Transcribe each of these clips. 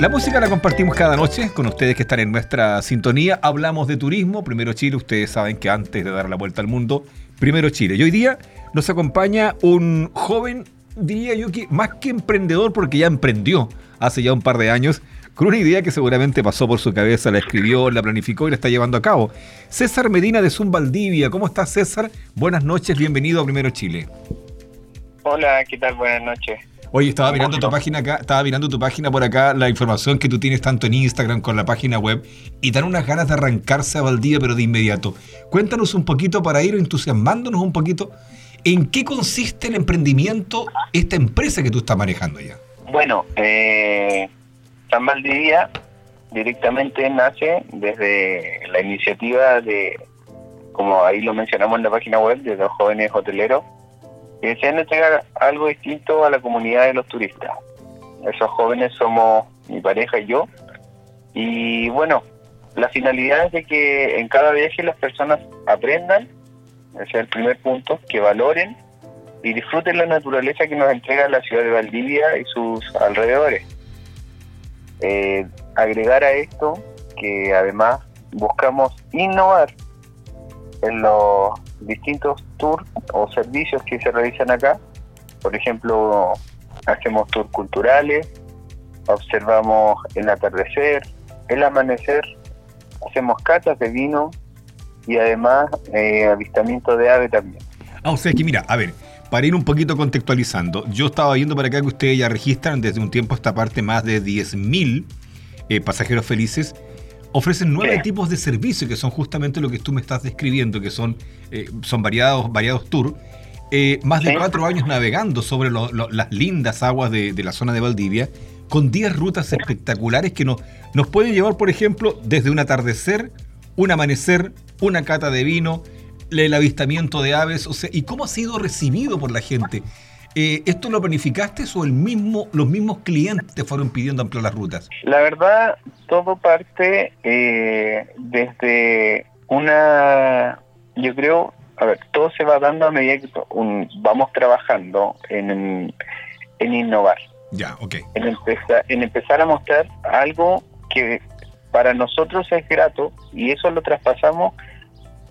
La música la compartimos cada noche con ustedes que están en nuestra sintonía. Hablamos de turismo, primero Chile. Ustedes saben que antes de dar la vuelta al mundo, primero Chile. Y hoy día nos acompaña un joven, diría yo que más que emprendedor, porque ya emprendió hace ya un par de años, con una idea que seguramente pasó por su cabeza, la escribió, la planificó y la está llevando a cabo. César Medina de Zoom Valdivia. ¿Cómo estás, César? Buenas noches, bienvenido a Primero Chile. Hola, ¿qué tal? Buenas noches. Oye, estaba mirando tu página acá, estaba mirando tu página por acá, la información que tú tienes tanto en Instagram con la página web y dan unas ganas de arrancarse a Valdivia, pero de inmediato. Cuéntanos un poquito para ir entusiasmándonos un poquito en qué consiste el emprendimiento, esta empresa que tú estás manejando ya. Bueno, eh, San Valdivia directamente nace desde la iniciativa de, como ahí lo mencionamos en la página web, de los jóvenes hoteleros que desean entregar algo distinto a la comunidad de los turistas. Esos jóvenes somos mi pareja y yo. Y bueno, la finalidad es de que en cada viaje las personas aprendan, ese es el primer punto, que valoren y disfruten la naturaleza que nos entrega la ciudad de Valdivia y sus alrededores. Eh, agregar a esto que además buscamos innovar en los distintos tours o servicios que se realizan acá. Por ejemplo, hacemos tours culturales, observamos el atardecer, el amanecer, hacemos catas de vino y además eh, avistamiento de ave también. Ah, o sea que mira, a ver, para ir un poquito contextualizando, yo estaba viendo para acá que ustedes ya registran desde un tiempo esta parte más de 10.000 eh, pasajeros felices ofrecen nueve tipos de servicios que son justamente lo que tú me estás describiendo, que son, eh, son variados, variados tours. Eh, más de cuatro años navegando sobre las lindas aguas de, la zona de Valdivia, con 10 rutas espectaculares que nos, nos pueden llevar, por ejemplo, desde un atardecer, un amanecer, una cata de vino, el avistamiento de aves, o sea, y cómo ha sido recibido por la gente. Eh, ¿Esto lo planificaste o el mismo, los mismos clientes te fueron pidiendo ampliar las rutas? La verdad, todo parte eh, desde una, yo creo, a ver, todo se va dando a medida que vamos trabajando en, en innovar. Ya, ok. En, en empezar a mostrar algo que para nosotros es grato y eso lo traspasamos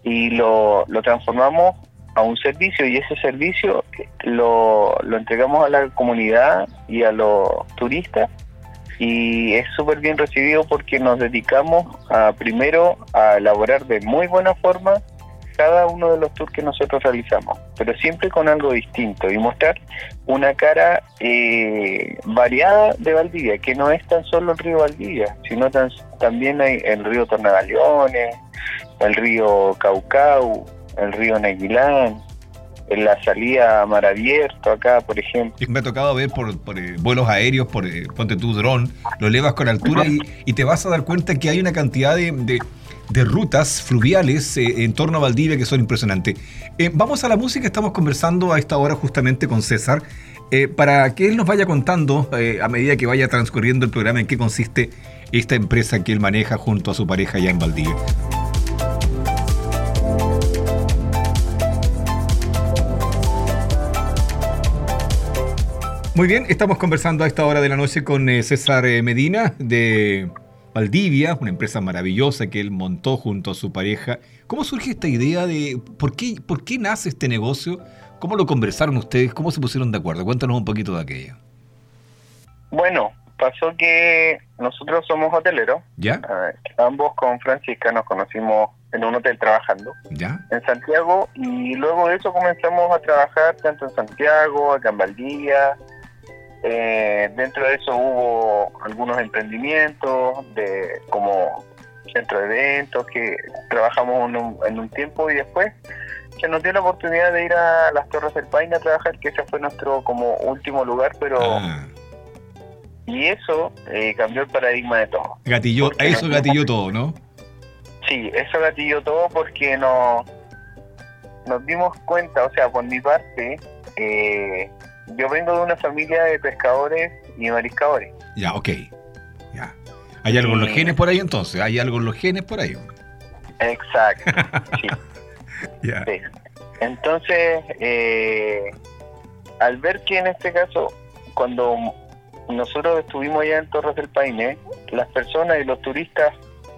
y lo, lo transformamos a un servicio y ese servicio lo, lo entregamos a la comunidad y a los turistas. Y es súper bien recibido porque nos dedicamos a primero a elaborar de muy buena forma cada uno de los tours que nosotros realizamos, pero siempre con algo distinto y mostrar una cara eh, variada de Valdivia, que no es tan solo el río Valdivia, sino también hay el río Tornagaleones, el río Caucau, el río Neguilán, en la salida a mar abierto acá, por ejemplo. Me ha tocado ver por, eh, vuelos aéreos, por eh, ponte tu dron, lo elevas con altura y, te vas a dar cuenta que hay una cantidad de, rutas fluviales eh, en torno a Valdivia que son impresionantes. vamos a la música, estamos conversando a esta hora justamente con César, para que él nos vaya contando a medida que vaya transcurriendo el programa en qué consiste esta empresa que él maneja junto a su pareja allá en Valdivia. Muy bien, estamos conversando a esta hora de la noche con eh, César eh, Medina de Valdivia, una empresa maravillosa que él montó junto a su pareja. ¿Cómo surge esta idea de por qué, por qué nace este negocio? ¿Cómo lo conversaron ustedes? ¿Cómo se pusieron de acuerdo? Cuéntanos un poquito de aquello. Bueno, pasó que nosotros somos hoteleros. ¿Ya? ambos con Francisca nos conocimos en un hotel trabajando. ¿Ya? En Santiago y luego de eso comenzamos a trabajar tanto en Santiago, acá en Valdivia, eh, dentro de eso hubo algunos emprendimientos de como centro de eventos que trabajamos en un, tiempo y después se nos dio la oportunidad de ir a las Torres del Paine a trabajar, que ese fue nuestro como último lugar, pero... Ah. Y eso eh, cambió el paradigma de todo. Gatilló, eso gatilló todo, ¿no? Sí, eso gatilló todo porque nos, nos dimos cuenta, o sea, por mi parte, eh, yo vengo de una familia de pescadores y mariscadores. Ya, ok. Ya. ¿Hay algo en los genes por ahí entonces? ¿Hay algo en los genes por ahí? Exacto, sí. Entonces, eh, al ver que en este caso, cuando nosotros estuvimos allá en Torres del Paine, las personas y los turistas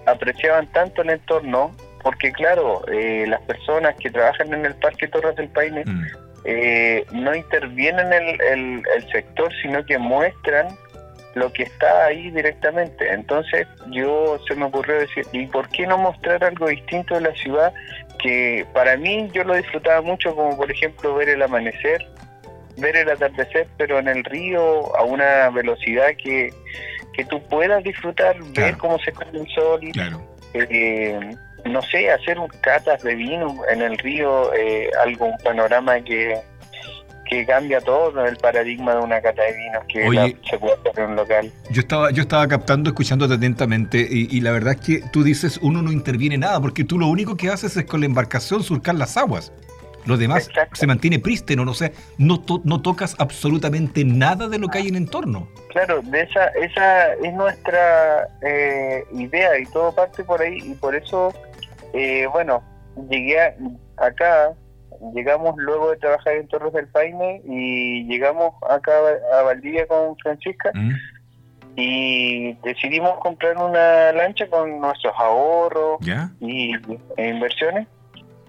apreciaban tanto el entorno, porque claro, eh, las personas que trabajan en el Parque Torres del Paine Mm. Eh, no intervienen en el, el- el sector, sino que muestran lo que está ahí directamente. Entonces yo se me ocurrió decir, ¿y por qué no mostrar algo distinto de la ciudad? Que para mí yo lo disfrutaba mucho, como por ejemplo ver el amanecer, ver el atardecer, pero en el río a una velocidad que, que tú puedas disfrutar, ver cómo se cae el sol, Claro. eh, no sé, hacer un catas de vino en el río, eh, algo, un panorama que, que cambia todo el paradigma de una cata de vinos que Oye. la- se puede hacer en un local. Yo estaba, yo estaba captando, escuchándote atentamente, y, y la verdad es que tú dices, uno no interviene nada, porque tú lo único que haces es con la embarcación surcar las aguas. Lo demás Exacto. se mantiene prístino, no sé, no, to- no tocas absolutamente nada de lo que hay en entorno. Claro, de esa, esa es nuestra eh, idea y todo parte por ahí y por eso, eh, bueno, llegué a- acá, llegamos luego de trabajar en Torres del Paine y llegamos acá a Valdivia con Francisca ¿Mm? y decidimos comprar una lancha con nuestros ahorros ¿Ya? y e inversiones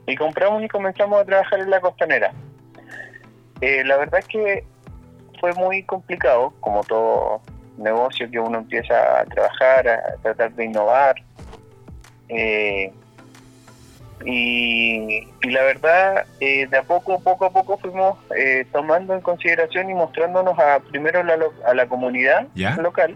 y compramos y comenzamos a trabajar en la costanera. Eh, la verdad es que fue muy complicado, como todo negocio que uno empieza a trabajar, a tratar de innovar. Eh, y, y la verdad, eh, de a poco, poco a poco fuimos eh, tomando en consideración y mostrándonos a primero la, a la comunidad local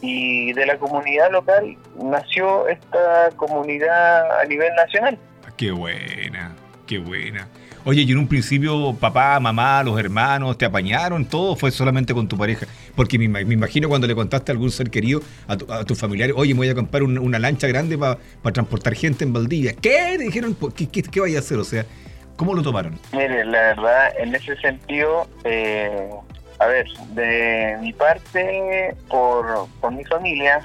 y de la comunidad local nació esta comunidad a nivel nacional. Qué buena, qué buena. Oye, y en un principio papá, mamá, los hermanos te apañaron, todo fue solamente con tu pareja. Porque me, ima- me imagino cuando le contaste a algún ser querido, a, tu- a tus familiares, oye, me voy a comprar un- una lancha grande para transportar gente en Valdivia. ¿Qué? Dijeron, "¿Por ¿qué, qué, qué vaya a hacer? O sea, ¿cómo lo tomaron? Mire, la verdad, en ese sentido, eh, a ver, de mi parte, por, por mi familia,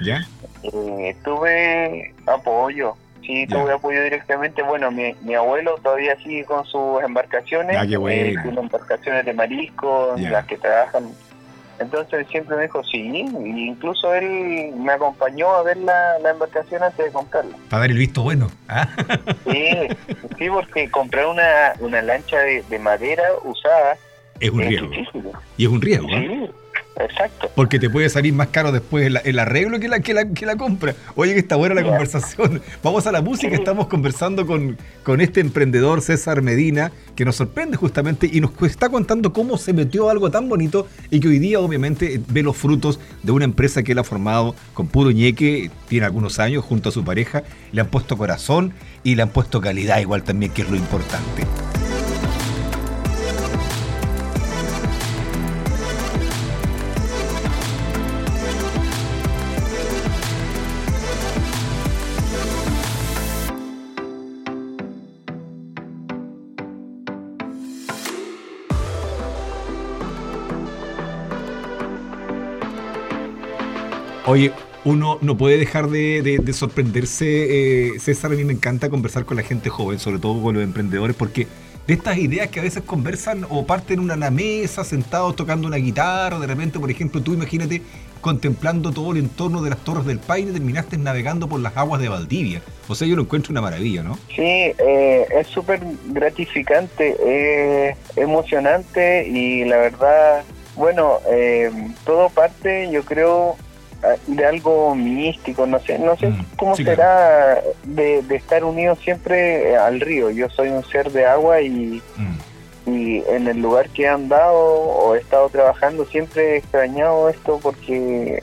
eh, tuve apoyo. Sí, tuve apoyo directamente. Bueno, mi, mi abuelo todavía sigue con sus embarcaciones. Ah, eh, tiene embarcaciones de marisco, las que trabajan. Entonces siempre me dijo sí, y incluso él me acompañó a ver la, la embarcación antes de comprarla. Para dar el visto bueno. ¿ah? Sí, sí, porque comprar una, una lancha de, de madera usada Es un es riesgo. difícil. Y es un riesgo. Sí, exacto. Porque te puede salir más caro después el, el arreglo que la, que, la, que la compra. Oye, que está buena la conversación. Vamos a la música. Sí. Estamos conversando con, con este emprendedor, César Medina, que nos sorprende justamente y nos está contando cómo se metió algo tan bonito y que hoy día, obviamente, ve los frutos de una empresa que él ha formado con puro ñeque. Tiene algunos años junto a su pareja. Le han puesto corazón y le han puesto calidad, igual también, que es lo importante. Oye, uno no puede dejar de, de- de sorprenderse, eh, César, a mí me encanta conversar con la gente joven, sobre todo con los emprendedores, porque de estas ideas que a veces conversan o parten una la mesa, sentados tocando una guitarra, de repente, por ejemplo, tú imagínate contemplando todo el entorno de las Torres del Paine, terminaste navegando por las aguas de Valdivia. O sea, yo lo encuentro una maravilla, ¿no? Sí, eh, es súper gratificante, eh, emocionante y la verdad, bueno, eh, todo parte, yo creo, de algo místico, no sé, no sé Mm, cómo sí, será de, de estar unido siempre al río. Yo soy un ser de agua y, Mm. y en el lugar que he andado o he estado trabajando siempre he extrañado esto porque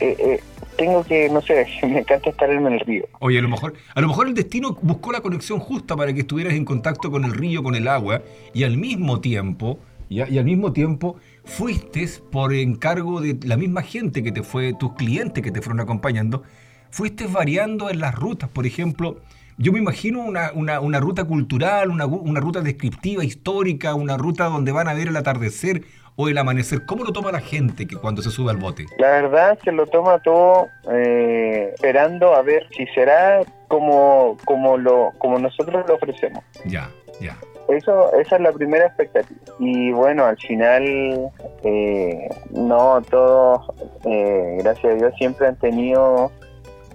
eh, eh, tengo que, no sé, me encanta estar en el río. Oye, a lo mejor, a lo mejor el destino buscó la conexión justa para que estuvieras en contacto con el río, con el agua, y al mismo tiempo, y, a- y al mismo tiempo, fuiste por encargo de la misma gente que te fue, tus clientes que te fueron acompañando, fuiste variando en las rutas. Por ejemplo, yo me imagino una, una- una ruta cultural, una, una ruta descriptiva, histórica, una ruta donde van a ver el atardecer o el amanecer. ¿Cómo lo toma la gente que cuando se sube al bote? La verdad se lo toma todo eh, esperando a ver si será como como lo como nosotros lo ofrecemos. Ya, ya. Eso esa es la primera expectativa. Y bueno, al final Eh, no, todos, eh, gracias a Dios, siempre han tenido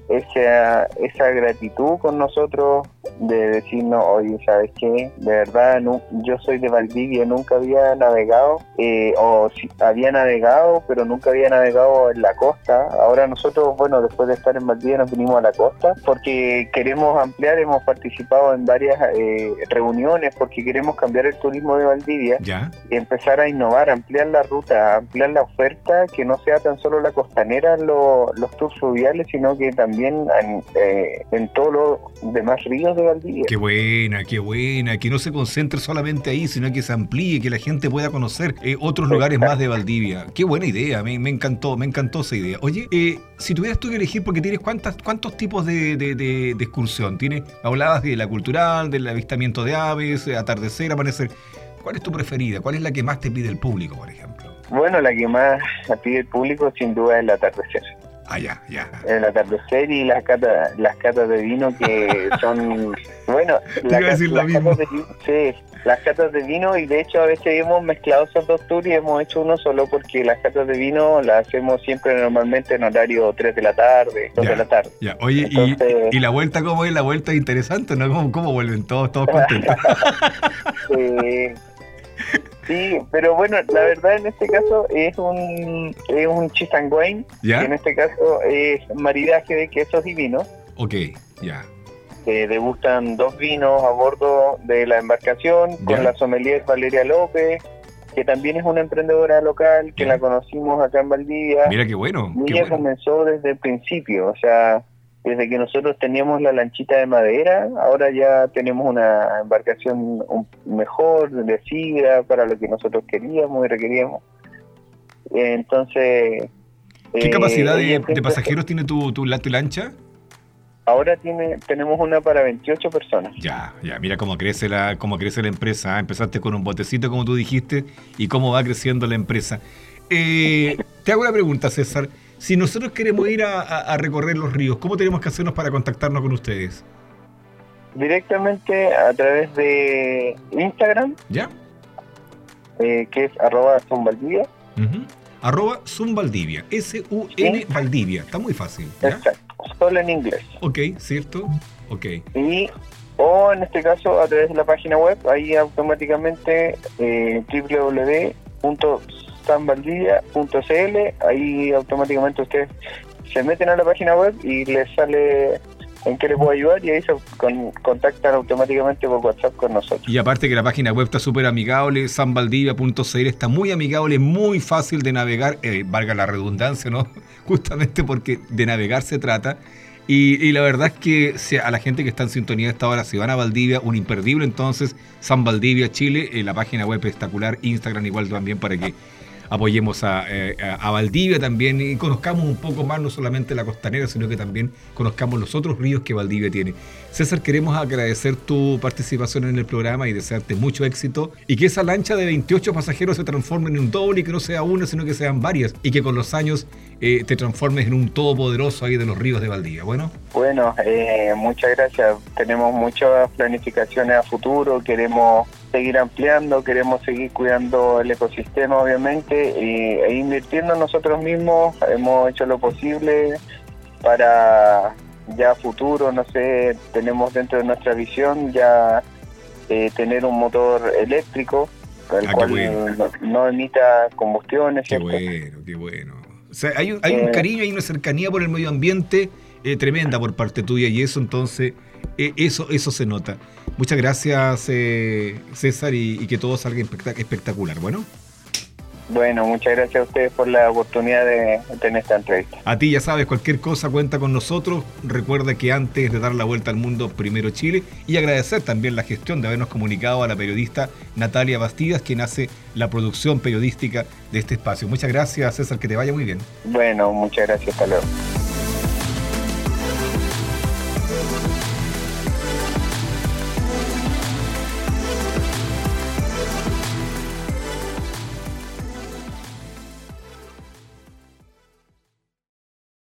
esa, esa gratitud con nosotros de decirnos, oye, ¿sabes qué? De verdad, no, yo soy de Valdivia, nunca había navegado, eh, o si, había navegado, pero nunca había navegado en la costa. Ahora nosotros, bueno, después de estar en Valdivia nos vinimos a la costa porque queremos ampliar, hemos participado en varias eh, reuniones porque queremos cambiar el turismo de Valdivia ¿Ya? y empezar a innovar, ampliar la ruta, ampliar la oferta, que no sea tan solo la costanera, lo- los tours fluviales, sino que también en, eh, en todos los demás ríos de Valdivia. Qué buena, qué buena. Que no se concentre solamente ahí, sino que se amplíe, que la gente pueda conocer eh, otros lugares más de Valdivia. Qué buena idea, me, me encantó, me encantó esa idea. Oye, eh, si tuvieras tú que elegir, porque tienes cuántas, cuántos tipos de, de- de- de excursión. Tienes, hablabas de la cultural, del avistamiento de aves, eh, atardecer, amanecer. ¿Cuál es tu preferida? ¿Cuál es la que más te pide el público, por ejemplo? Bueno, la que más pide el público sin duda es el atardecer. Ah, ya, ya. El atardecer y las catas, las catas de vino que son, bueno, las mismo. catas de vino, sí, las catas de vino y de hecho a veces hemos mezclado esos dos tours y hemos hecho uno solo porque las catas de vino las hacemos siempre normalmente en horario 3 de la tarde, 2 Ya. de la tarde. Ya, oye, y- Entonces- y, la vuelta cómo es? La vuelta es interesante, ¿no? ¿Cómo, cómo vuelven todos, todos contentos? Eh, sí, pero bueno, la verdad en este caso es un, es un chisanguain, ¿Ya? que en este caso es maridaje de quesos y vinos. Ok, ya. Se degustan dos vinos a bordo de la embarcación Ya. con la sommelier Valeria López, que también es una emprendedora local, que la conocimos acá en Valdivia. Mira qué bueno. y ella bueno. comenzó desde el principio, o sea, desde que nosotros teníamos la lanchita de madera, ahora ya tenemos una embarcación mejor, de fibra, para lo que nosotros queríamos y requeríamos. Eh, Entonces... ¿Qué eh, capacidad de, pasajeros tiene tu, tu, tu lancha? Ahora tiene tenemos una para 28 personas. Ya, ya, mira cómo crece la, cómo crece la empresa. ¿ah? Empezaste con un botecito, como tú dijiste, y cómo va creciendo la empresa. Eh, te hago una pregunta, César. Si nosotros queremos ir a, a- a recorrer los ríos, ¿cómo tenemos que hacernos para contactarnos con ustedes? Directamente a través de Instagram, ¿Ya? eh, que es arroba Zumbaldivia. Arroba Zoom Valdivia, S-U-N Valdivia. Está muy fácil. ¿ya? Exacto, solo en inglés. Ok, ¿cierto? Ok. y o en este caso a través de la página web ahí automáticamente eh, www.sanvaldivia.cl ahí automáticamente ustedes se meten a la página web y les sale en qué les puedo ayudar y ahí se con- contactan automáticamente por WhatsApp con nosotros. Y aparte que la página web está súper amigable, sanvaldivia.cl está muy amigable, muy fácil de navegar, eh, valga la redundancia, ¿no? Justamente porque de navegar se trata. Y, la verdad es que a la gente que está en sintonía a esta hora, si van a Valdivia, un imperdible entonces, San Valdivia, Chile, eh, la página web espectacular, Instagram igual también para que apoyemos a, eh, a Valdivia también y conozcamos un poco más no solamente la costanera, sino que también conozcamos los otros ríos que Valdivia tiene. César, queremos agradecer tu participación en el programa y desearte mucho éxito y que esa lancha de 28 pasajeros se transforme en un doble y que no sea una, sino que sean varias y que con los años eh, te transformes en un todopoderoso ahí de los ríos de Valdivia. Bueno, Bueno, eh, muchas gracias. Tenemos muchas planificaciones a futuro, queremos seguir ampliando, queremos seguir cuidando el ecosistema, obviamente, e invirtiendo en nosotros mismos. Hemos hecho lo posible para ya futuro, no sé, tenemos dentro de nuestra visión ya eh, tener un motor eléctrico, el Ah, cual bueno. no, no emita combustiones, qué ¿cierto? bueno, qué bueno. O sea, hay un, hay un Eh. cariño, hay una cercanía por el medio ambiente eh, tremenda por parte tuya y eso entonces, eh, eso, eso se nota. Muchas gracias eh, César y, y que todo salga espectac- espectacular. Bueno, Bueno, muchas gracias a ustedes por la oportunidad de tener esta entrevista. a ti ya sabes, cualquier cosa cuenta con nosotros. Recuerda que antes de dar la vuelta al mundo, primero Chile y agradecer también la gestión de habernos comunicado a la periodista Natalia Bastidas, quien hace la producción periodística de este espacio. Muchas gracias César, que te vaya muy bien. Bueno, muchas gracias, hasta luego.